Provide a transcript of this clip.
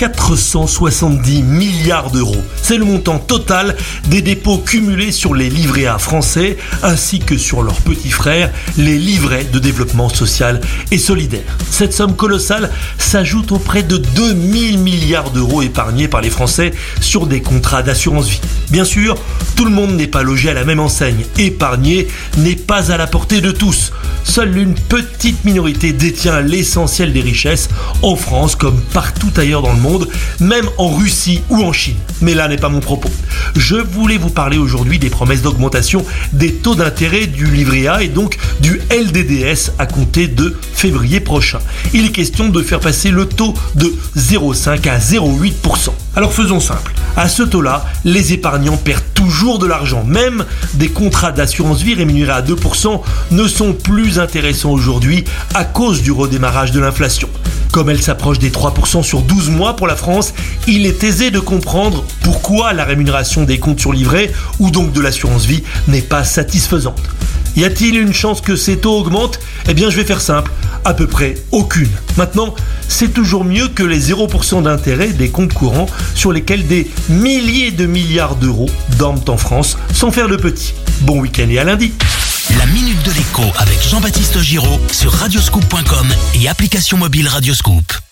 470 milliards d'euros. C'est le montant total des dépôts cumulés sur les livrets A français ainsi que sur leurs petits frères, les livrets de développement social et solidaire. Cette somme colossale s'ajoute auprès de 2000 milliards d'euros épargnés par les Français sur des contrats d'assurance vie. Bien sûr, tout le monde n'est pas logé à la même enseigne. Épargner n'est pas à la portée de tous. Seule une petite minorité détient l'essentiel des richesses en France comme partout ailleurs dans le monde, même en Russie ou en Chine. Mais là n'est pas mon propos. Je voulais vous parler aujourd'hui des promesses d'augmentation des taux d'intérêt du livret A et donc du LDDS à compter de février prochain. Il est question de faire passer le taux de 0,5 à 0,8%. Alors faisons simple. À ce taux-là, les épargnants perdent toujours de l'argent. Même des contrats d'assurance vie rémunérés à 2% ne sont plus intéressants aujourd'hui à cause du redémarrage de l'inflation. Comme elle s'approche des 3% sur 12 mois pour la France, il est aisé de comprendre pourquoi la rémunération des comptes sur livret ou donc de l'assurance vie n'est pas satisfaisante. Y a-t-il une chance que ces taux augmentent? Eh bien je vais faire simple, à peu près aucune. Maintenant, c'est toujours mieux que les 0% d'intérêt des comptes courants sur lesquels des milliers de milliards d'euros dorment en France sans faire de petits. Bon week-end et à lundi La minute de l'écho avec Jean-Baptiste Giraud sur radioscoop.com et application mobile Radioscoop.